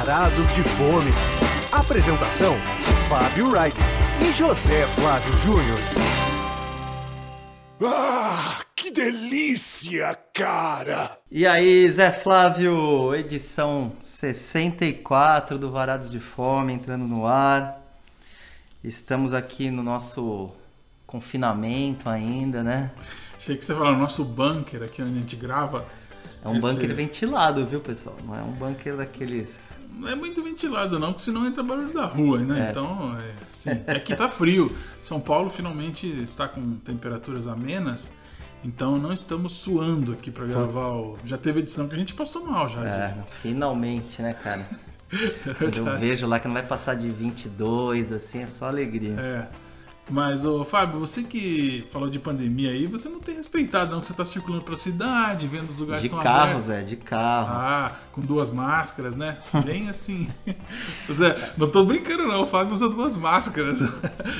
Varados de Fome. Apresentação: Fábio Wright e José Flávio Júnior. Ah, que delícia, cara! E aí, Zé Flávio, edição 64 do Varados de Fome entrando no ar. Estamos aqui no nosso confinamento ainda, né? Achei que você falou no nosso bunker aqui onde a gente grava. É um Esse- bunker ventilado, viu, pessoal? Não é um bunker daqueles. Não é muito ventilado não, porque senão entra barulho da rua, né? É. Então, é, sim. é que tá frio. São Paulo finalmente está com temperaturas amenas. Então não estamos suando aqui pra gravar o... Já teve edição que a gente passou mal já. É, de- finalmente, né, cara? Quando eu vejo lá que não vai passar de 22, assim, é só alegria. É. Mas, ô, Fábio, você que falou de pandemia aí, você não tem respeitado, não, que você tá circulando pela cidade, vendo os lugares De que estão carro, abertos. Zé, de carro. Ah, com duas máscaras, né? Bem assim. Zé, não tô brincando não, o Fábio usa duas máscaras.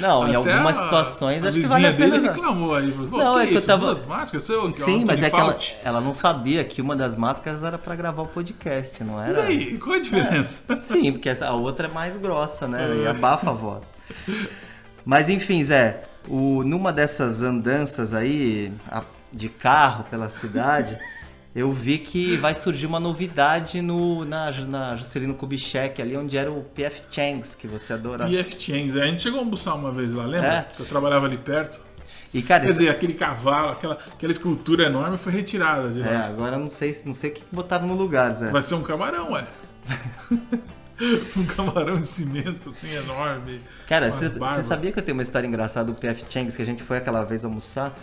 Não, em Até algumas a- situações a acho que vale a pena dele reclamou aí. Falou, Não, que é que eu isso, tava- duas máscaras? Que é Sim, mas Anthony é que ela, ela não sabia que uma das máscaras era pra gravar o podcast, não E era? aí, qual a diferença? Sim, porque essa- a outra é mais grossa, né? E É. abafa a voz. Mas enfim, Zé, o, numa dessas andanças aí a- de carro pela cidade, eu vi que vai surgir uma novidade no, na, na Juscelino Kubitschek, ali onde era o PF Changs, que você adora. PF Changs, a gente chegou a almoçar uma vez lá, lembra? É. Que eu trabalhava ali perto. E cara, Quer dizer, aquele cavalo, aquela, aquela escultura enorme foi retirada de lá. é, agora não sei, não sei o que botaram no lugar, Zé. Vai ser um camarão, ué. um camarão de cimento, assim, enorme. Cara, você sabia que eu tenho uma história engraçada do PF Changs que a gente foi aquela vez almoçar?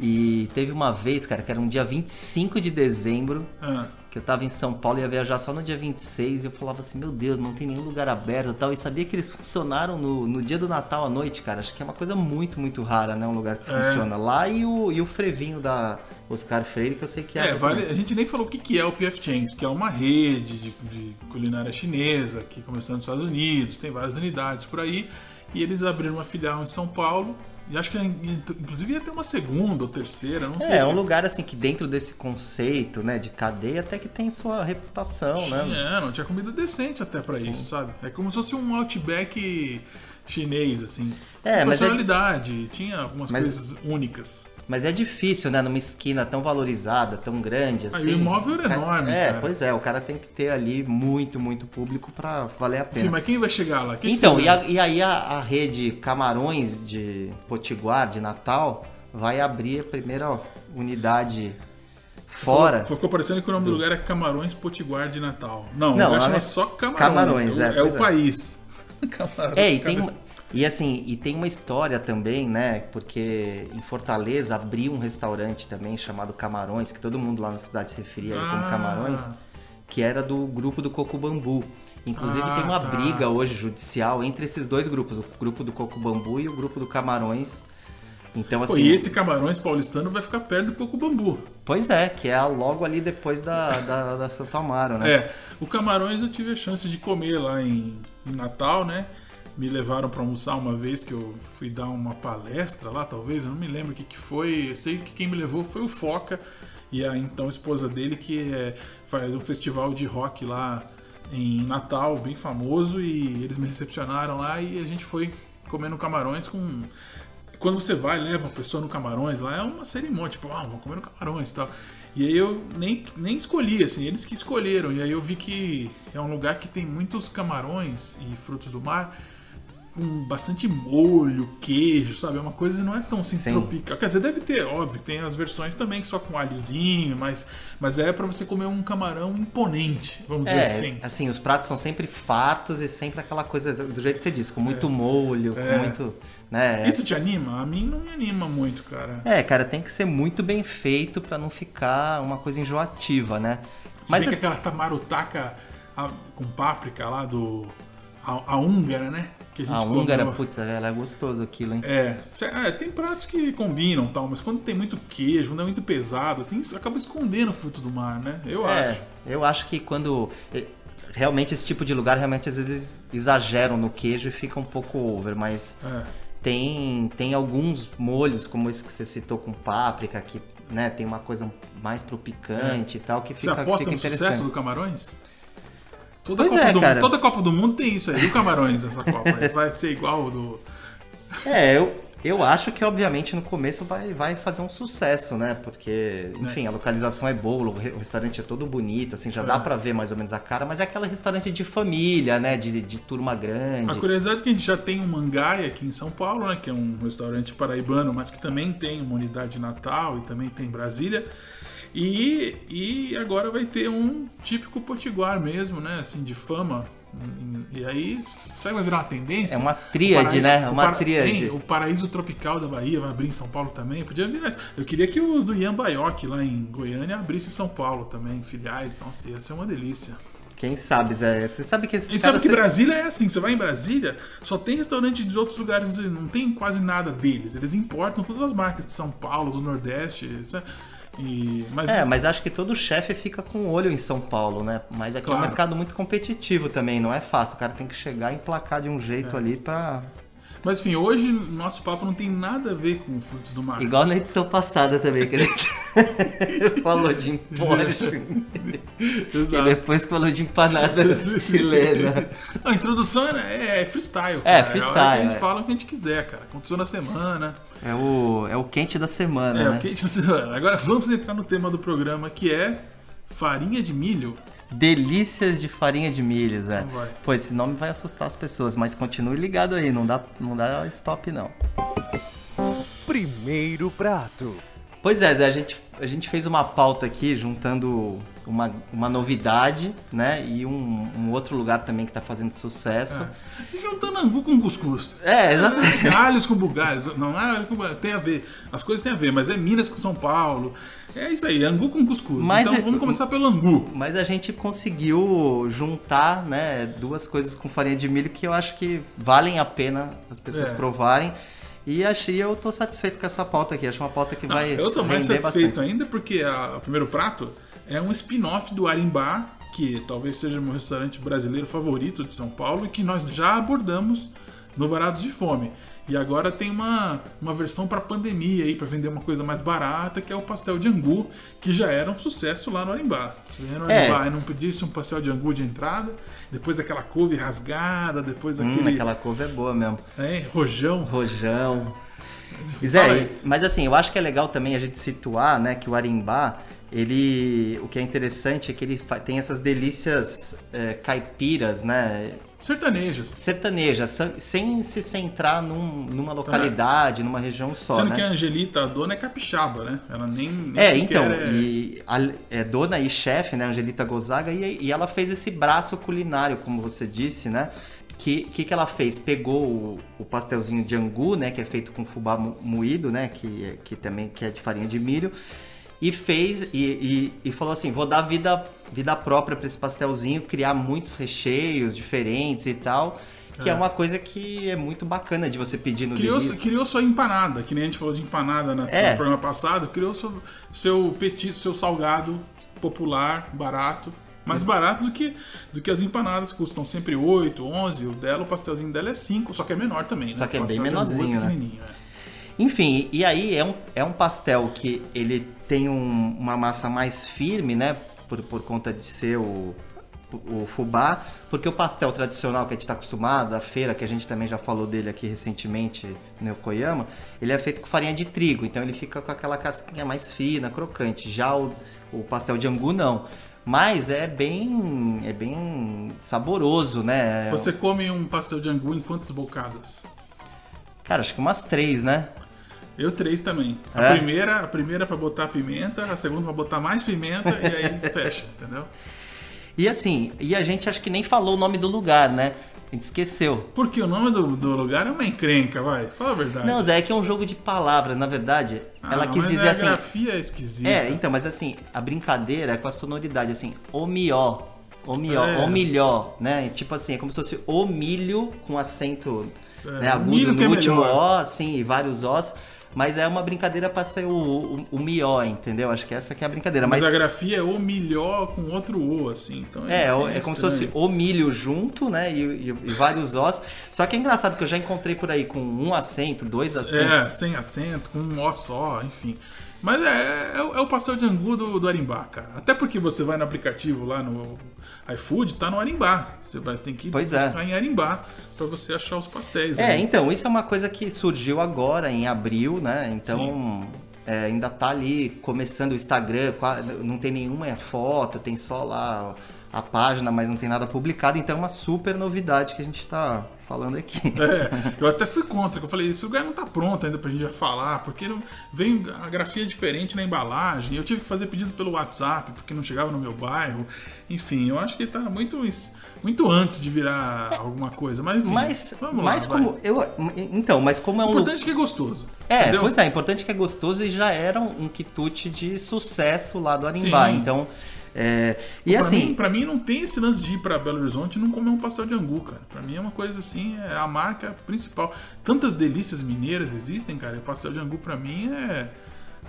E teve uma vez, cara, que era um dia 25 de dezembro, Ah, eu tava em São Paulo e ia viajar só no dia 26, e eu falava assim, meu Deus, não tem nenhum lugar aberto e tal. E sabia que eles funcionaram no, no dia do Natal à noite, cara. Acho que é uma coisa muito, muito rara, né? Um lugar que É. funciona. Lá e o, e o frevinho da Oscar Freire, que eu sei que é. É, vale, a gente nem falou o que que é o PF Changs, que é uma rede de, de culinária chinesa que começou nos Estados Unidos, tem várias unidades por aí, e eles abriram uma filial em São Paulo, e acho que inclusive ia ter uma segunda ou terceira, não sei. É, é um lugar assim que dentro desse conceito, né, de cadeia, até que tem sua reputação, né? Tinha, não tinha comida decente até pra isso, sabe? É como se fosse um outback chinês, assim. É, mas é- personalidade, tinha algumas Mas- coisas únicas. Mas é difícil, né? Numa esquina tão valorizada, tão grande Ah, assim. o imóvel era Cara- enorme, É, cara. pois é, o cara tem que ter ali muito, muito público pra valer a Sim, pena. mas quem vai chegar lá? Quem que então, e, a- e aí a, a rede Camarões de Potiguar, de Natal, vai abrir a primeira unidade fora. Ficou, ficou parecendo que o nome do lugar é Camarões Potiguar de Natal. Não, Não, o lugar chama é só Camarões. Camarões, é, o- é, é o é. país. Camarão- É, e tem, e assim, e tem uma história também, né? Porque em Fortaleza abriu um restaurante também chamado Camarões, que todo mundo lá na cidade se referia como Ah. Camarões, que era do grupo do Coco Bambu. Inclusive Ah, tem uma tá. briga hoje judicial entre esses dois grupos, o grupo do Coco Bambu e o grupo do Camarões. Então Pô, assim, e esse Camarões paulistano vai ficar perto do Coco Bambu. pois é, que é logo ali depois da, da, da Santo Amaro, né? É, o Camarões eu tive a chance de comer lá em, em Natal, né? Me levaram para almoçar uma vez que eu fui dar uma palestra lá, talvez, eu não me lembro o que, que foi. Eu sei que quem me levou foi o Foca e a então esposa dele, que é, faz um festival de rock lá em Natal, bem famoso, e eles me recepcionaram lá e a gente foi comendo camarões com. Quando você vai, leva uma pessoa no Camarões lá, é uma cerimônia, tipo, ah, vamos comer no Camarões e tal. E aí eu nem, nem escolhi, assim, eles que escolheram. E aí eu vi que é um lugar que tem muitos camarões e frutos do mar com bastante molho, queijo, sabe? É uma coisa que não é tão assim Sim. tropical. Quer dizer, deve ter, óbvio, tem as versões também que só com alhozinho, mas, mas é pra você comer um camarão imponente, vamos dizer É, assim. assim, os pratos são sempre fartos e sempre aquela coisa do jeito que você disse, com muito molho, É. com muito. Né, é- Isso te anima? A mim não me anima muito, cara. É, cara, tem que ser muito bem feito pra não ficar uma coisa enjoativa, né? Se Mas bem que assim, aquela tamarutaca a- com páprica lá do. A, a húngara, né? Que a gente a húngara, comeu. putz, ela é gostoso aquilo, hein? É, é, tem pratos que combinam tal, mas quando tem muito queijo, quando é muito pesado, assim, acaba escondendo o fruto do mar, né? Eu é, acho. eu acho que quando. Realmente esse tipo de lugar, realmente às vezes exageram no queijo e fica um pouco over, mas É. tem, tem alguns molhos, como esse que você citou com páprica, que né, tem uma coisa mais pro picante e tal, que Você fica, aposta fica no interessante. sucesso do Camarões? Toda, Pois Copa é, do, cara. toda Copa do Mundo tem isso aí. O Camarões, essa Copa? Vai ser igual o do. É, eu, eu acho que obviamente no começo vai, vai fazer um sucesso, né? Porque, enfim, a localização é boa, o re- o restaurante é todo bonito, assim, já dá É. pra ver mais ou menos a cara, mas é aquele restaurante de família, né? De, de turma grande. A curiosidade é que a gente já tem um Mangai aqui em São Paulo, né? Que é um restaurante paraibano, mas que também tem uma unidade de Natal e também tem em Brasília. E, e agora vai ter um típico potiguar mesmo, né? Assim, de fama. E aí, será que vai virar uma tendência? É uma tríade, O né? o Uma tríade. Hein? O paraíso tropical da Bahia vai abrir em São Paulo também. Podia virar. isso. Eu queria que os do Ian Baioc lá em Goiânia abrissem em São Paulo também, filiais. Nossa, ia ser uma delícia. Quem sabe, Zé? Você sabe que esses E sabe que se- Brasília é assim, você vai em Brasília, só tem restaurante de outros lugares, não tem quase nada deles. Eles importam todas as marcas de São Paulo, do Nordeste. é- E, mas, É, mas acho que todo chefe fica com o olho em São Paulo, né? Mas aqui é um Claro. mercado muito competitivo também, não é fácil. O cara tem que chegar e emplacar de um jeito É. ali pra. Mas, enfim, hoje nosso papo não tem nada a ver com frutos do mar. Igual na edição passada também, que a gente falou de Porsche. e depois falou de empanada chilena. A introdução é, é freestyle. É, cara. a hora freestyle, que a gente é. fala o que a gente quiser, cara. Aconteceu na semana. É o, é o quente da semana, É, né? o que a gente... Agora vamos entrar no tema do programa, que é farinha de milho. Delícias de farinha de milho, Zé. Vai. Pô, esse nome vai assustar as pessoas, mas continue ligado aí, não dá, não dá stop não. Primeiro prato. Pois é, Zé, a gente, a gente fez uma pauta aqui juntando uma, uma novidade, né? E um, um outro lugar também que tá fazendo sucesso. E juntando angu com cuscuz. É, exatamente. Alhos com bugalhos. Não é alho com bugalhos. Tem a ver. As coisas têm a ver, mas é Minas com São Paulo. É isso aí, angu com cuscuz. Mas então é- vamos começar pelo angu. Mas a gente conseguiu juntar, né, duas coisas com farinha de milho que eu acho que valem a pena as pessoas É. provarem. E achei, eu tô satisfeito com essa pauta aqui. Acho uma pauta que Não, vai eu tô mais satisfeito bastante. ainda porque a- o primeiro prato é um spin-off do Arimbá, que talvez seja o meu restaurante brasileiro favorito de São Paulo e que nós já abordamos no Varados de Fome. E agora tem uma, uma versão para pandemia aí, para vender uma coisa mais barata, que é o pastel de angu, que já era um sucesso lá no Arimbá. Você ia no É. Arimbá e não pedisse um pastel de angu de entrada, depois daquela couve rasgada, depois Hum, daquele aquela couve é boa mesmo. é, rojão. Rojão. Fala Zé, mas assim, eu acho que é legal também a gente situar, né, que o Arimbá, ele, o que é interessante é que ele tem essas delícias é, caipiras, né, Sertanejas. sertanejas, sem se centrar num- numa localidade, numa região só, Sendo né? que a Angelita, a dona, é capixaba, né? Ela nem, nem É, então, é- e a, é dona e chefe, né, Angelita Gozaga, e, e ela fez esse braço culinário, como você disse, né? Que que, que ela fez? Pegou o, o pastelzinho de angu, né, que é feito com fubá mo- moído, né, que, que também que é de farinha de milho, e fez e, e, e falou assim, vou dar vida vida própria para esse pastelzinho, criar muitos recheios diferentes e tal. Que é. É. uma coisa que é muito bacana de você pedir no Criou, delivery. criou sua empanada, que nem a gente falou de empanada na, É. no programa passado, criou seu, seu petisco, seu salgado popular, barato. Mais barato do que, do que as empanadas, custam sempre 8, 11. O dela, o pastelzinho dela é 5, só que é menor também, Só né? que é bem angu menorzinho, né? é. Enfim, e aí é um, é um pastel que ele tem um- uma massa mais firme, né? Por, por conta de ser o, o fubá. Porque o pastel tradicional que a gente está acostumado, a feira, que a gente também já falou dele aqui recentemente no Yokoyama, ele é feito com farinha de trigo. Então ele fica com aquela casquinha mais fina, crocante. Já o, o pastel de angu não. Mas é bem, é bem saboroso, né? Você come um pastel de angu em quantas bocadas? Cara, acho que umas três, né? Eu três também. A É? primeira, a primeira para botar pimenta, a segunda para botar mais pimenta e aí fecha, entendeu? E assim, e a gente acho que nem falou o nome do lugar, né? A gente esqueceu. Porque o nome do, do lugar é uma encrenca, vai. Fala a verdade. Não, Zé, é que é um jogo de palavras, na verdade. Ah, ela quis mas dizer a assim. grafia é esquisita. É, então, mas assim, a brincadeira é com a sonoridade, assim, o mió, o mió, É. o milhó, né? Tipo assim, é como se fosse o milho com acento É, né, agudo no é último melhor. ó, assim, e vários ós. Mas é uma brincadeira pra ser o, o, o mió, entendeu? Acho que essa que é a brincadeira. Mas, Mas, a grafia é o melhor com outro O, assim. Então É, é, é como se fosse o milho junto, né? E, e- e vários ossos. Só que é engraçado que eu já encontrei por aí com um acento, dois acentos. É, sem acento, com um O só, enfim. Mas é, é, o- é o pastel de angu do, do Arimbá, cara. Até porque você vai no aplicativo lá no iFood, tá no Arimbá. Você vai ter que Pois é. buscar em Arimbá pra você achar os pastéis. É, né? então, isso é uma coisa que surgiu agora, em abril, né? Então, é, ainda tá ali começando o Instagram, não tem nenhuma foto, tem só lá a página, mas não tem nada publicado, então é uma super novidade que a gente tá falando aqui. É, eu até fui contra, que eu falei, esse lugar não tá pronto ainda pra gente já falar, porque não, vem a grafia diferente na embalagem, eu tive que fazer pedido pelo WhatsApp, porque não chegava no meu bairro. Enfim, eu acho que tá muito, muito antes de virar alguma coisa, mas enfim, Mas, vamos mas lá, vai. como. Eu, então, mas como é O um. importante é que é gostoso. É, entendeu? pois é, importante que é gostoso e já era um, um quitute de sucesso lá do Arimbá. Então. É, e pra, assim. mim, pra mim não tem esse lance de ir pra Belo Horizonte e não comer um pastel de angu, cara. Pra mim é uma coisa assim, é a marca principal. Tantas delícias mineiras existem, cara. E o pastel de angu pra mim é.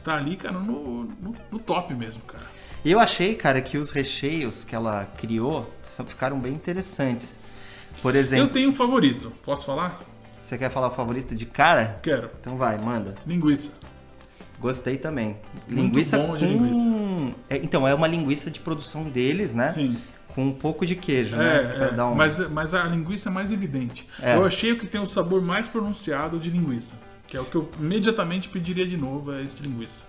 Tá ali, cara, no, no, no top mesmo, cara. Eu achei, cara, que os recheios que ela criou ficaram bem interessantes. Por Eu exemplo, tenho um favorito. Posso falar? você quer falar o favorito de cara? Quero. Então vai, manda. Linguiça. Gostei também. Muito linguiça bom com... de linguiça. É, então, é uma linguiça de produção deles, né? Sim. Com um pouco de queijo, né? Pra É, é. um- mas, mas a linguiça é mais evidente. É. Eu achei o que tem o sabor mais pronunciado de linguiça. Que é o que eu imediatamente pediria de novo, é esse de linguiça.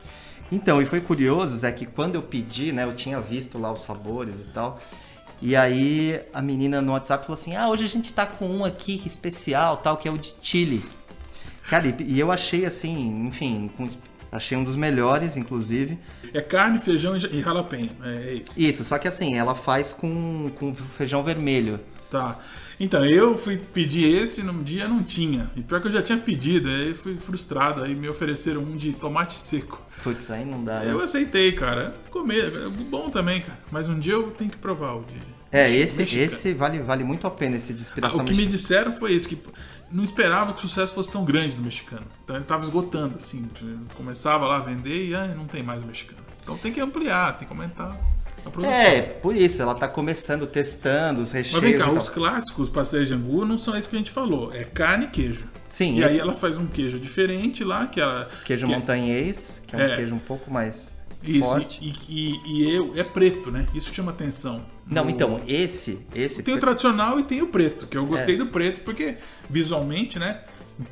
Então, e foi curioso, Zé, que quando eu pedi, né, eu tinha visto lá os sabores e tal. E aí a menina no WhatsApp falou assim: "Ah, hoje a gente tá com um aqui especial, tal, que é o de chili". Cara, e eu achei assim, enfim, com- achei um dos melhores, inclusive. É carne, feijão e ja- jalapeno. É, é isso. Isso, só que assim, ela faz com, com feijão vermelho. Tá. Então, eu fui pedir esse, num dia não tinha. E pior que eu já tinha pedido, aí fui frustrado. Aí me ofereceram um de tomate seco. Putz, aí não dá. né? Eu aceitei, cara. Comer, é bom também, cara. Mas um dia eu tenho que provar o de. É, esse, mexicano. esse vale, vale muito a pena, esse de Ah, inspiração o que me mexicana. disseram foi isso, que não esperava que o sucesso fosse tão grande do mexicano. Então ele tava esgotando, assim. Começava lá a vender e ah, não tem mais o mexicano. Então tem que ampliar, tem que aumentar a produção. É, por isso, ela tá começando, testando os recheios. Mas vem cá, e os clássicos pastéis de angu não são esses que a gente falou. É carne e queijo. Sim, E aí esse- ela faz um queijo diferente lá, que ela. Queijo que, montanhês, que é um É. queijo um pouco mais Isso, forte. e, e, e eu- é preto, né? Isso chama atenção. Não, No- então, esse, esse... Tem o tradicional e tem o preto, que eu É. gostei do preto, porque visualmente, né?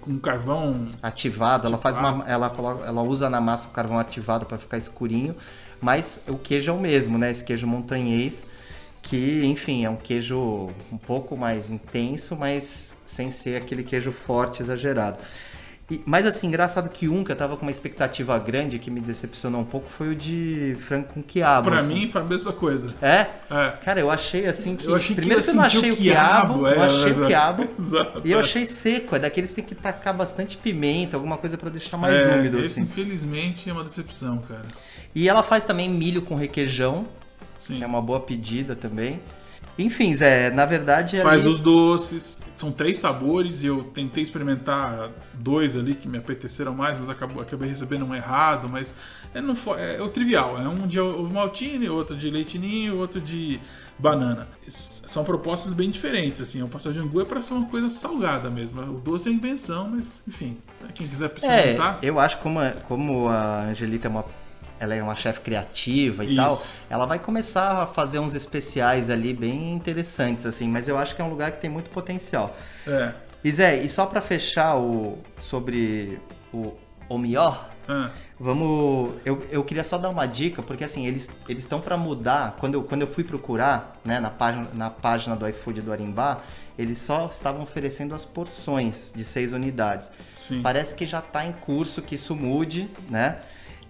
Com carvão. ativado, ela faz uma, Ativado. ela coloca, ela usa na massa o carvão ativado para ficar escurinho, mas o queijo é o mesmo, né? Esse queijo montanhês, que, enfim, é um queijo um pouco mais intenso, mas sem ser aquele queijo forte, exagerado. E- mas assim, engraçado que um que eu tava com uma expectativa grande que me decepcionou um pouco foi o de frango com quiabo. Pra assim. mim foi a mesma coisa. É? É. Cara, eu achei assim que. Eu achei primeiro eu que eu não achei o quiabo, quiabo, eu é, achei exato. o quiabo. Exato. E eu achei seco, é daqueles que tem que tacar bastante pimenta, alguma coisa pra deixar mais é, úmido, esse, assim. infelizmente, é uma decepção, cara. E ela faz também milho com requeijão, Sim. é uma boa pedida também. Enfim, Zé, na verdade. Faz ali- os doces. São três sabores e eu tentei experimentar dois ali que me apeteceram mais, mas acabou, acabei recebendo um errado. Mas é, não foi, é, o trivial. É um de ovo maltine, outro de leitinho, outro de banana. São propostas bem diferentes. Assim, o pastel de angu é para ser uma coisa salgada mesmo. O doce é invenção, mas enfim, quem quiser É, experimentar. eu acho como, como a Angelita é uma. Ela é uma chefe criativa e Isso. tal. Ela vai começar a fazer uns especiais ali bem interessantes, assim. Mas eu acho que é um lugar que tem muito potencial. É. E Zé, e só pra fechar o sobre o o melhor, Ah, Vamos. Eu, eu queria só dar uma dica, porque assim, eles eles estão para mudar. Quando eu, quando eu fui procurar, né, na página, na página do iFood do Arimbá, eles só estavam oferecendo as porções de seis unidades. sim. Parece que já está em curso que isso mude, né?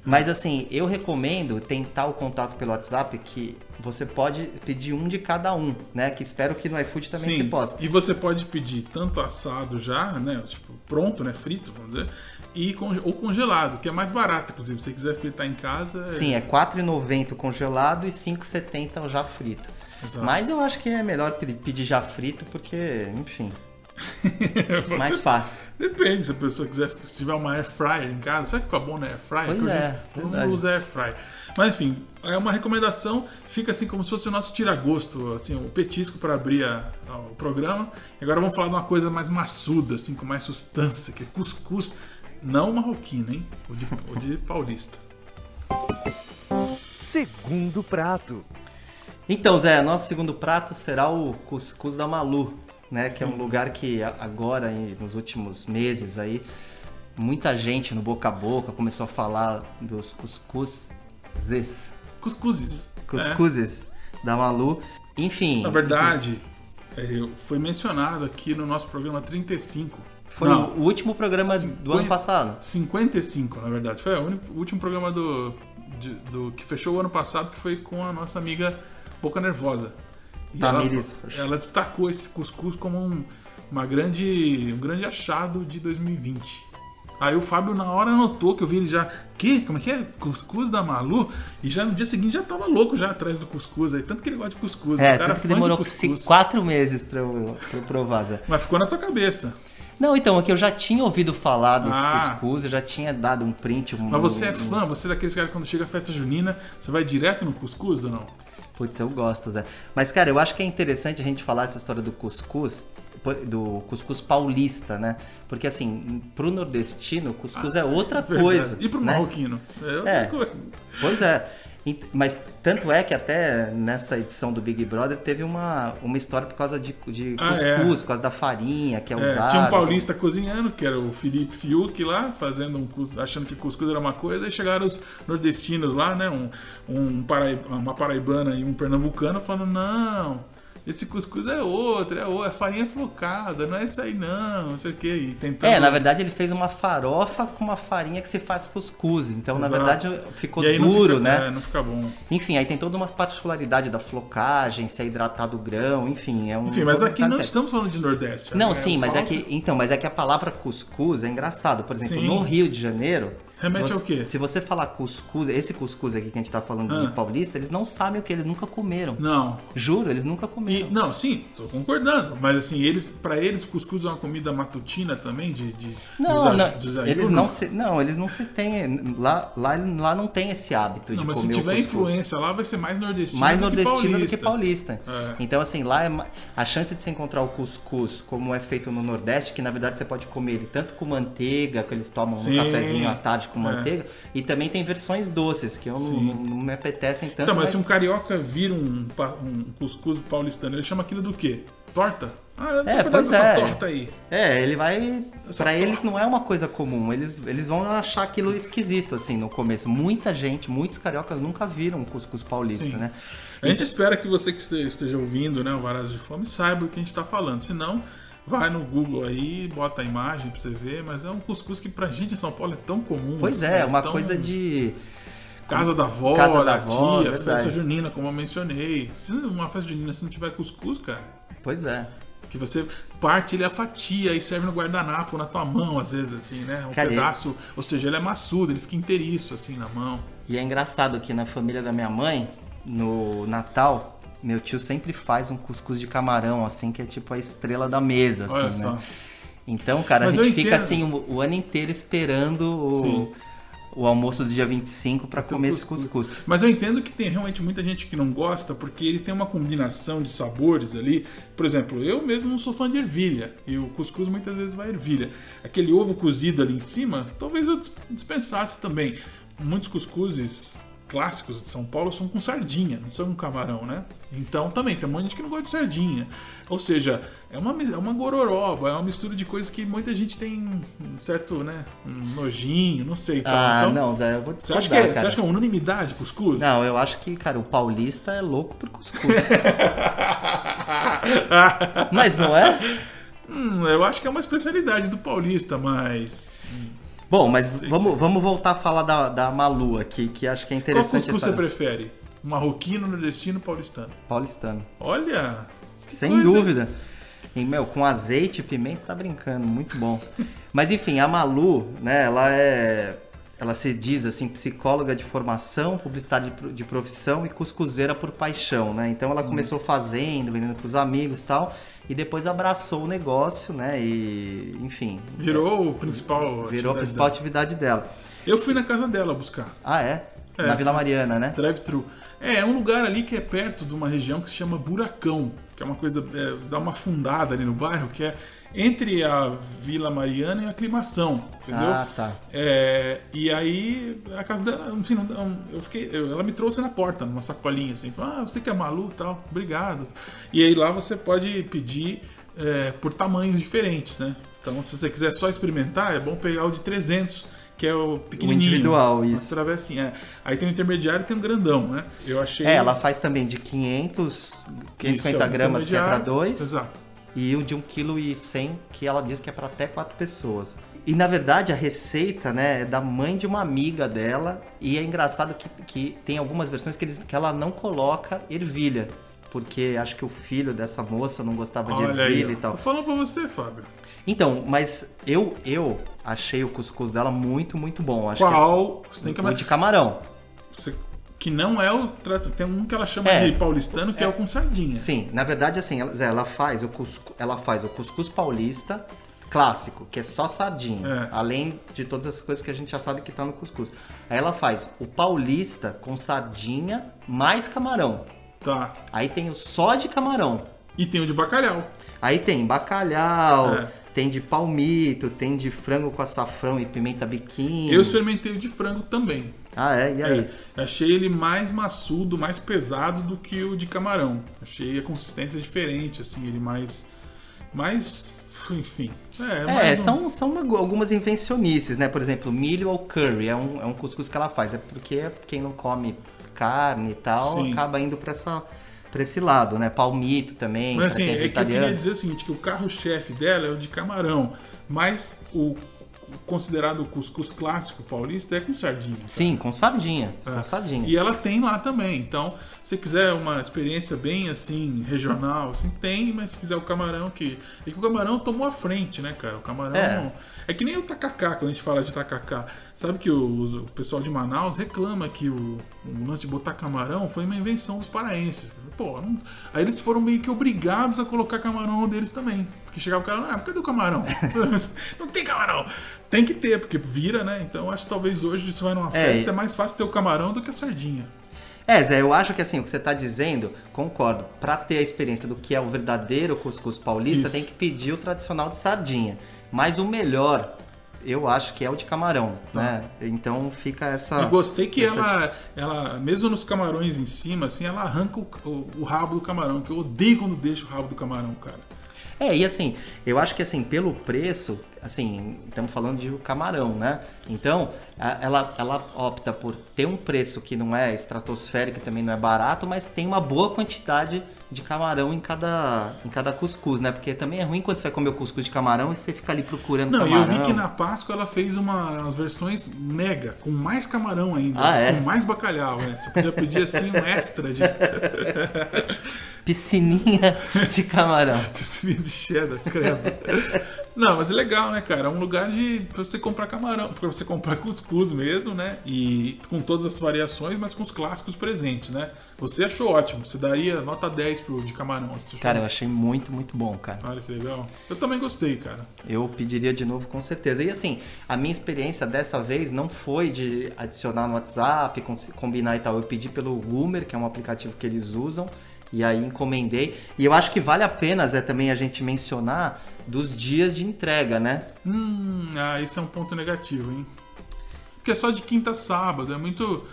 Mas assim, eu recomendo tentar o contato pelo WhatsApp, que você pode pedir um de cada um, né? Que espero que no iFood também se possa. E você pode pedir tanto assado já, né? Tipo, pronto, né? Frito, vamos dizer. E conge- ou congelado, que é mais barato, inclusive. Se você quiser fritar em casa. é- Sim, é R$ 4,90 congelado e R$ 5,70 já frito. Exato. Mas eu acho que é melhor pe- pedir já frito, porque, enfim, mais fácil. Depende, se a pessoa quiser, se tiver uma air fryer em casa, será que fica bom na air fryer? Pois Porque hoje é, todo mundo usa air fryer. Mas enfim, é uma recomendação, fica assim como se fosse o nosso tira-gosto, assim, o petisco para abrir a- a- o programa. E agora vamos falar de uma coisa mais maçuda, assim, com mais substância, que é cuscuz, não marroquino, hein? O de, o de paulista. segundo prato. Então, Zé, nosso segundo prato será o cuscuz da Malu, né? Que é um lugar que agora, nos últimos meses aí, muita gente no boca a boca começou a falar dos cuscuzes, Cuscuzes. cuscuzes da Malu. Enfim. Na verdade, é, eu- foi mencionado aqui no nosso programa 35. Foi Não, o último programa do ano 50 passado. 55, na verdade. Foi o último programa do, de- do que fechou o ano passado, que foi com a nossa amiga Boca Nervosa. E ela, Tamires. ela destacou esse cuscuz como um, uma grande, um grande achado de 2020. Aí o Fábio na hora notou que eu vi ele já. Que? Como é que é? Cuscuz da Malu? E já no dia seguinte já tava louco já atrás do cuscuz aí. Tanto que ele gosta de cuscuz. É, o cara tanto que de demorou ci- quatro meses pra eu, pra eu provar, Zé. Mas ficou na tua cabeça. Não, então, é que eu já tinha ouvido falar desse Ah. cuscuz, eu já tinha dado um print. Um, Mas você é fã, você é daqueles caras que quando chega a festa junina, você vai direto no cuscuz ou não? Putz, eu gosto, Zé. Mas, cara, eu acho que é interessante a gente falar essa história do cuscuz, do cuscuz paulista, né? Porque, assim, pro nordestino, cuscuz é outra Verdade. coisa. E pro né? marroquino? É outra É. coisa. Pois é. Mas tanto é que até nessa edição do Big Brother teve uma, uma história por causa de, de Ah, cuscuz, é. por causa da farinha que é, É, usada. tinha um paulista cozinhando, que era o Felipe Fiuk lá, fazendo um cus- achando que cuscuz era uma coisa, e chegaram os nordestinos lá, né? Um, um paraib- uma paraibana e um pernambucano falando, não, esse cuscuz é outro, é outro, é farinha flocada, não é isso aí não, não sei o que. E tentando... É, na verdade ele fez uma farofa com uma farinha que se faz cuscuz. Então, na Exato. verdade, ficou duro, fica- né? É, não fica bom. Enfim, aí tem toda uma particularidade da flocagem, se é hidratado o grão, enfim, é um. Enfim, mas aqui não detalhe. estamos falando de Nordeste. Não, né? sim, mas é que. Então, mas é que a palavra cuscuz é engraçado. Por exemplo, Sim. no Rio de Janeiro. Remete se ao você- quê? Se você falar cuscuz, esse cuscuz aqui que a gente tá falando Ah. de paulista, eles não sabem o que, eles nunca comeram. Não, Juro, eles nunca E, comeram. não, sim, tô concordando. Mas assim, eles, para eles, cuscuz é uma comida matutina também, de, de Não, desaju- não, desayuno? eles não se, não, eles não se têm, lá, lá, lá não tem esse hábito Não, de mas se comer o tiver influência lá, vai ser mais nordestino mais do nordestino que do que paulista. É. Então, assim, lá é a chance de você encontrar o cuscuz como é feito no Nordeste, que na verdade você pode comer ele tanto com manteiga, que eles tomam Sim. um cafezinho à tarde com É. manteiga, e também tem versões doces, que eu não, não me apetecem tanto. Então, mas mas- se um carioca vira um, um cuscuz paulistano, ele chama aquilo do quê? Torta? Ah, É, é, pois dessa é. torta aí. É, ele vai. Torta. eles não é uma coisa comum. Eles, eles vão achar aquilo esquisito, assim, no começo. Muita gente, muitos cariocas nunca viram cuscuz paulista, Sim. né? A gente espera que você que este- esteja ouvindo, né, o Varazos de Fome, saiba o que a gente tá falando. Se não, vai no Google aí, bota a imagem pra você ver, mas é um cuscuz que pra gente em São Paulo é tão comum. Pois assim, é, uma tão- coisa de. Casa da avó, Casa da da, avó, tia, verdade. festa junina, como eu mencionei. Se uma festa junina se não tiver cuscuz, cara, Pois é. que você parte ele a fatia e serve no guardanapo na tua mão, às vezes, assim, né? Um pedaço, ou seja, ele é maçudo, ele fica inteiriço, assim, na mão. E é engraçado que na família da minha mãe, no Natal, meu tio sempre faz um cuscuz de camarão, assim, que é tipo a estrela da mesa, assim, Olha né? só. Então, cara, Mas a gente fica assim o, o ano inteiro esperando o, Sim. o almoço do dia 25 pra Tem o comer esse cuscuz. Mas eu entendo que tem realmente muita gente que não gosta, porque ele tem uma combinação de sabores ali. Por exemplo, eu mesmo não sou fã de ervilha, e o cuscuz muitas vezes vai ervilha. Aquele ovo cozido ali em cima, talvez eu dis- dispensasse também. Muitos cuscuzes clássicos de São Paulo são com sardinha, não são com camarão, né? Então também tem um monte de gente que não gosta de sardinha. Ou seja, é uma, é uma gororoba, é uma mistura de coisas que muita gente tem um certo, né, um nojinho, não sei. tal. Ah, Então, não, Zé, eu vou Você discordar, acha, que é, você acha que é unanimidade cuscuz? Não, eu acho que, cara, o paulista é louco por cuscuz. Mas não é? Hum, eu acho que é uma especialidade do paulista, mas. Bom, mas Sei, vamos, vamos voltar a falar da, da Malu aqui, que acho que é Qual interessante. a cuscuz você prefere? Marroquino, nordestino, paulistano? Paulistano. Olha! Sem coisa, dúvida. E, meu, com azeite e pimenta, você tá brincando, muito bom. Mas enfim, a Malu, né, ela é. Ela se diz assim, psicóloga de formação, publicitária de pro- de profissão e cuscuzeira por paixão, né? Então ela começou fazendo, vendendo pros amigos e tal, e depois abraçou o negócio, né? E, enfim. Virou o principal. Virou a principal dela. atividade dela. Eu fui na casa dela buscar. Ah, é? É, Na Vila Mariana, né? Drive-thru. É, é um lugar ali que é perto de uma região que se chama Buracão, que é uma coisa, é, dá uma fundada ali no bairro, que é, entre a Vila Mariana e a Aclimação, entendeu? Ah, tá. É, e aí, a casa dela, assim, eu fiquei, eu- ela me trouxe na porta, numa sacolinha, assim, falou, ah, você que é maluco e tal, obrigado. E aí lá você pode pedir é, por tamanhos diferentes, né? Então, se você quiser só experimentar, é bom pegar o de 300, que é o pequenininho. individual, uma isso. travessinha, é. Aí tem o intermediário e tem o grandão, né? Eu achei... É, ela faz também de 500, 550 Isso, é o gramas, que é para dois, Exato. E o de 1,1 kg, que ela diz que é para até quatro pessoas. E na verdade a receita né, é da mãe de uma amiga dela, e é engraçado que, que tem algumas versões que, eles, que ela não coloca ervilha. Porque acho que o filho dessa moça não gostava de Olha aí, ervilha e ó. tal. tô falando pra você, Fábio. Então, mas eu eu achei o cuscuz dela muito, muito bom. Acho Qual? Você tem que que o de camarão. Você- que não é o trato. Tem um que ela chama É. de paulistano, que é, o com sardinha. Sim, na verdade, assim, ela, ela faz o cuscuz, ela faz o cuscuz paulista clássico, que é só sardinha, É. além de todas as coisas que a gente já sabe que tá no cuscuz. Aí ela faz o paulista com sardinha mais camarão. Tá. Aí tem o só de camarão. E tem o de bacalhau. Aí tem bacalhau, É. tem de palmito, tem de frango com açafrão e pimenta biquinho. Eu experimentei o de frango também. Ah, é? E aí? É, achei ele mais maçudo, mais pesado do que o de camarão. Achei a consistência diferente, assim, ele mais. Mais. Enfim. É, É, mais um- são, são uma- algumas invencionices, né? Por exemplo, milho ou curry é um, é um cuscuz que ela faz. É porque quem não come carne e tal Sim. acaba indo pra, essa, pra esse lado, né? Palmito também. Mas pra assim, é que eu queria dizer o seguinte, que o carro-chefe dela é o de camarão, mas o o considerado cuscuz clássico paulista é com sardinha. Sim, com sardinha. É. Com sardinha. E ela tem lá também. Então, se quiser uma experiência bem assim, regional, assim, tem, mas se quiser o camarão que. E que o camarão tomou a frente, né, cara? O camarão. É, É. que nem o tacacá, quando a gente fala de tacacá. Sabe que o, o pessoal de Manaus reclama que o, o lance de botar camarão foi uma invenção dos paraenses. Pô, não- aí eles foram meio que obrigados a colocar camarão deles também. Porque chegava o cara, ah, cadê o camarão? não tem camarão. Tem que ter, porque vira, né? Então acho que talvez hoje, se vai numa É, festa, e- é mais fácil ter o camarão do que a sardinha. É, Zé, eu acho que assim, o que você tá dizendo, concordo. Pra ter a experiência do que é o verdadeiro cuscuz paulista, Isso. tem que pedir o tradicional de sardinha. Mas o melhor, eu acho que é o de camarão, né? Então fica essa. Eu gostei que essa- ela, ela, mesmo nos camarões em cima, assim, ela arranca o, o- o rabo do camarão, que eu odeio quando deixa o rabo do camarão, cara. É, e assim, eu acho que assim, pelo preço, assim, estamos falando de camarão, né? Então, ela, ela opta por ter um preço que não é estratosférico, também não é barato, mas tem uma boa quantidade de camarão em cada, em cada cuscuz, né? Porque também é ruim quando você vai comer o cuscuz de camarão e você fica ali procurando Não, camarão. eu vi que na Páscoa ela fez uma, umas versões mega, com mais camarão ainda, Ah, é? com mais bacalhau, né? Você podia pedir assim um extra de Piscininha de camarão. piscina de cheddar, credo. Não, mas é legal, né, cara? É um lugar de pra você comprar camarão, pra você comprar cuscuz mesmo, né? E com todas as variações, mas com os clássicos presentes, né? Você achou ótimo, você daria nota 10 pro de camarão. Cara, eu achei muito, muito bom, cara. Olha que legal. Eu também gostei, cara. Eu pediria de novo com certeza. E assim, a minha experiência dessa vez não foi de adicionar no WhatsApp, combinar e tal. Eu pedi pelo Goomer, que é um aplicativo que eles usam, e aí encomendei. E eu acho que vale a pena, Zé, também a gente mencionar dos dias de entrega, né? Hum, ah, isso é um ponto negativo, hein? Porque é só de quinta a sábado, é muito.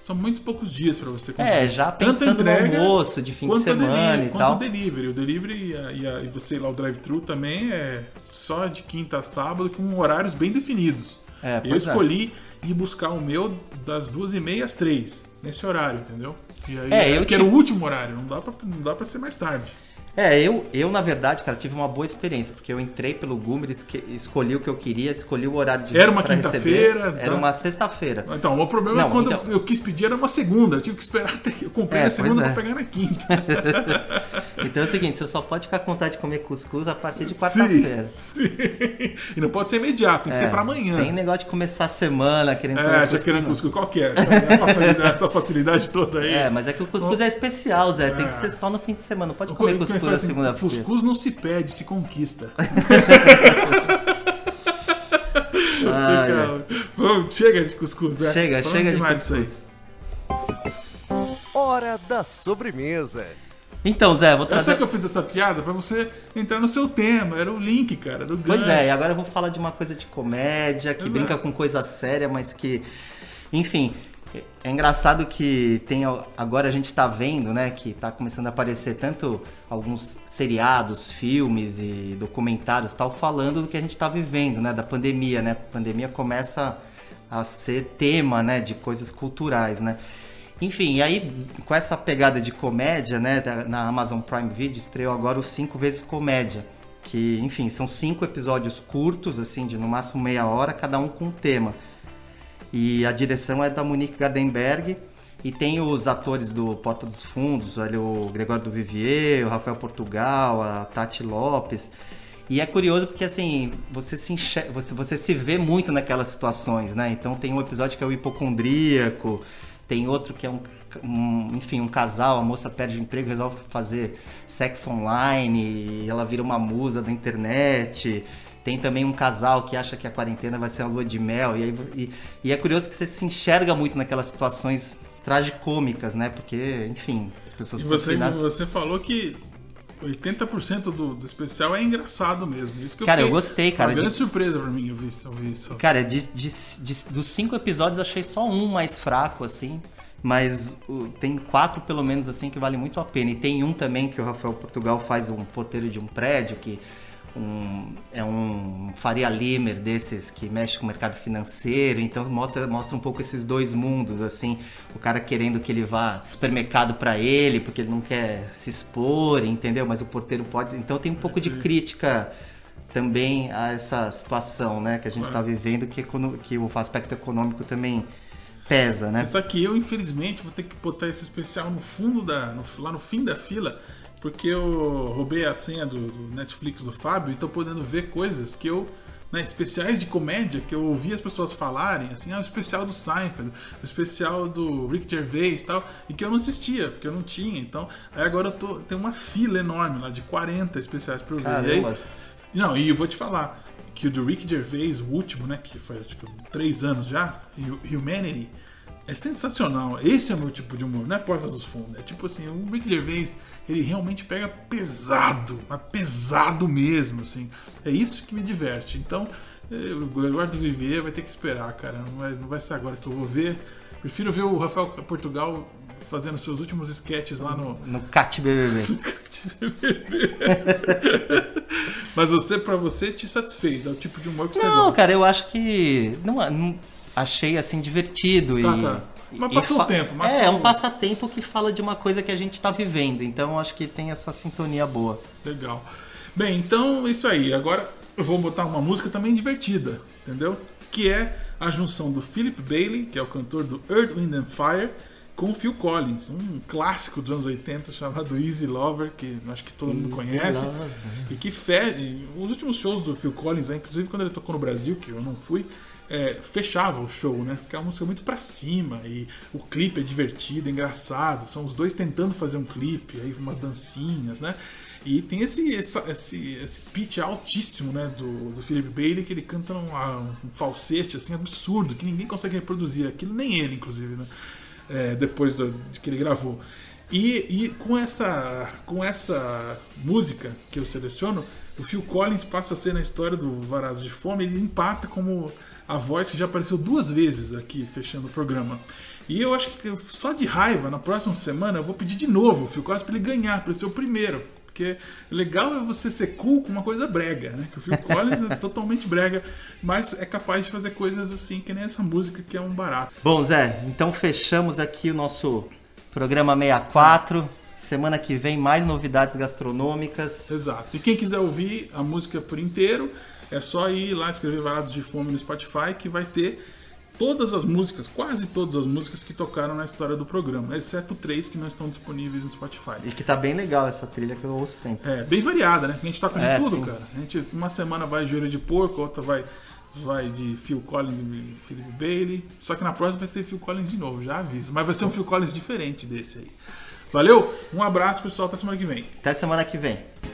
São muito poucos dias pra você conseguir. É, já Tanto pensando no entrega, almoço de fim de semana delivery, e quanto tal. o delivery. O delivery e, a- e, a- e você lá, o drive-thru também é só de quinta a sábado com horários bem definidos. É, Eu é. escolhi ir buscar o meu das duas e meia às três, nesse horário, entendeu? E aí, É, eu que era o último horário, não dá, pra, não dá pra ser mais tarde. É, eu, eu na verdade, cara, tive uma boa experiência, porque eu entrei pelo esque- escolhi o que eu queria, escolhi o horário de Era uma quinta-feira, receber. Era tá? uma sexta-feira. Então, o problema Não, é quando então- eu, quis pedir era uma segunda, eu tive que esperar até que eu comprei É, na segunda é. pra pegar na quinta. Então é o seguinte, você só pode ficar com vontade de comer cuscuz a partir de quarta-feira. Sim, sim. E não pode ser imediato, tem que É, ser pra amanhã. Sem negócio de começar a semana querendo comer É, já querendo cuscuz, qual que é? Essa facilidade, essa facilidade toda aí. É, mas é que o cuscuz é especial, Zé. Tem que É. ser só no fim de semana. Não pode comer co- cuscuz na assim, segunda-feira. Cuscuz não se pede, se conquista. Ah, é. Então, vamos, chega de cuscuz, né? Chega, chega de demais disso aí. cuscuz. Hora da sobremesa. Então, Zé, vou Eu trazer. sei que eu fiz essa piada pra você entrar no seu tema. Era o link, cara. Era o Pois gancho. é, e agora eu vou falar de uma coisa de comédia, que Exato. brinca com coisa séria, mas que. Enfim, é engraçado que tem. Agora a gente tá vendo, né, que tá começando a aparecer tanto alguns seriados, filmes e documentários tal, falando do que a gente tá vivendo, né, da pandemia, né? A pandemia começa a ser tema, né, de coisas culturais, né? Enfim, e aí com essa pegada de comédia, né, na Amazon Prime Video estreou agora o Cinco Vezes Comédia, que, enfim, são cinco episódios curtos, assim, de no máximo meia hora, cada um com um tema. E a direção é da Monique Gardenberg e tem os atores do Porta dos Fundos, olha, o Gregório do Vivier, o Rafael Portugal, a Tati Lopes. E é curioso porque assim, você se, enxer- você, você se vê muito naquelas situações, né? Então tem um episódio que é o hipocondríaco, tem outro que é um, um- enfim, um casal, a moça perde emprego, resolve fazer sexo online, e ela vira uma musa da internet. Tem também um casal que acha que a quarentena vai ser uma lua de mel. E, aí, e, e é curioso que você se enxerga muito naquelas situações tragicômicas, né? Porque, enfim, as pessoas E você, você falou que 80% do, do especial é engraçado mesmo. Isso que eu Cara, eu fiquei- gostei, foi cara, Uma de- grande surpresa pra mim, eu vi, eu vi isso. Cara, de, de- de- dos cinco episódios, achei só um mais fraco, assim. Mas tem quatro, pelo menos, assim, que vale muito a pena. E tem um também que o Rafael Portugal faz um porteiro de um prédio, que um- é um Faria Limer desses que mexe com o mercado financeiro. Então mostra, mostra um pouco esses dois mundos, assim. O cara querendo que ele vá supermercado pra ele, porque ele não quer se expor, entendeu? Mas o porteiro pode. Então tem um pouco de crítica também a essa situação, né, que a gente está vivendo, que, econo- que o aspecto econômico também pesa, né? Sabe que eu, infelizmente, vou ter que botar esse especial no fundo da. no- lá no fim da fila, porque eu roubei a senha do, do Netflix do Fábio e tô podendo ver coisas que eu. Né, especiais de comédia que eu ouvi as pessoas falarem, assim, ah, o especial do Seinfeld, o especial do Rick Gervais e tal, e que eu não assistia, porque eu não tinha. Então, aí agora eu tô, tem uma fila enorme lá de 40 especiais pra eu ver. E aí, não, e eu vou te falar que o do Rick Gervais, o último, né, que foi acho que três anos já, e o Humanity, é sensacional. Esse é o meu tipo de humor, não é Porta dos Fundos. É tipo assim, o Rick Gervais, ele realmente pega pesado, mas pesado mesmo, assim. É isso que me diverte. Então, eh, o Eduardo Vivier vai ter que esperar, cara. Não vai, não vai ser agora que eu vou ver. Prefiro ver o Rafael Portugal fazendo seus últimos sketches lá no, No CAT BBB. Mas você, pra você, te satisfez. É o tipo de humor que você Não, gosta. cara, eu acho que não, não- achei assim divertido Tá, e tá. Mas e passou o tempo, mas É, é um passatempo que fala de uma coisa que a gente tá vivendo. Então acho que tem essa sintonia boa. Legal. Bem, então isso aí. Agora eu vou botar uma música também divertida, entendeu? Que é a junção do Philip Bailey, que é o cantor do Earth, Wind and Fire, com o Phil Collins, um clássico dos anos 80 chamado Easy Lover, que acho que todo mundo conhece. Lover. E que fe... os últimos shows do Phil Collins, né, inclusive quando ele tocou no Brasil, que eu não fui, é, fechava o show, né? Porque é uma música muito pra cima e o clipe é divertido, é engraçado. São os dois tentando fazer um clipe, aí umas dancinhas, né? E tem esse, essa- esse, esse pitch altíssimo, né, do, do Philip Bailey, que ele canta num, ah, um falsete, assim, absurdo, que ninguém consegue reproduzir aquilo, nem ele, inclusive, né? É, depois do- de que ele gravou. E, e com, essa, com essa música que eu seleciono, o Phil Collins passa a ser na história do Varados de Fome, ele empata como a voz que já apareceu duas vezes aqui, fechando o programa. E eu acho que só de raiva, na próxima semana, eu vou pedir de novo o Phil Collins para ele ganhar, para ele ser o primeiro. Porque legal é você ser cool com uma coisa brega, né? Que o Phil Collins é totalmente brega, mas é capaz de fazer coisas assim, que nem essa música que é um barato. Bom, Zé, então fechamos aqui o nosso programa 64. Semana que vem, mais novidades gastronômicas. Exato. E quem quiser ouvir a música por inteiro, é só ir lá escrever Varados de Fome no Spotify que vai ter todas as músicas, quase todas as músicas que tocaram na história do programa, exceto três que não estão disponíveis no Spotify. E que tá bem legal essa trilha que eu ouço sempre. É, bem variada, né? A gente toca de É, tudo, sim. cara. A gente, uma semana vai joelho de porco, outra vai, vai de Phil Collins e Philip Bailey. Só que na próxima vai ter Phil Collins de novo, já aviso. Mas vai ser um Phil Collins diferente desse aí. Valeu? Um abraço, pessoal. Até semana que vem. Até semana que vem.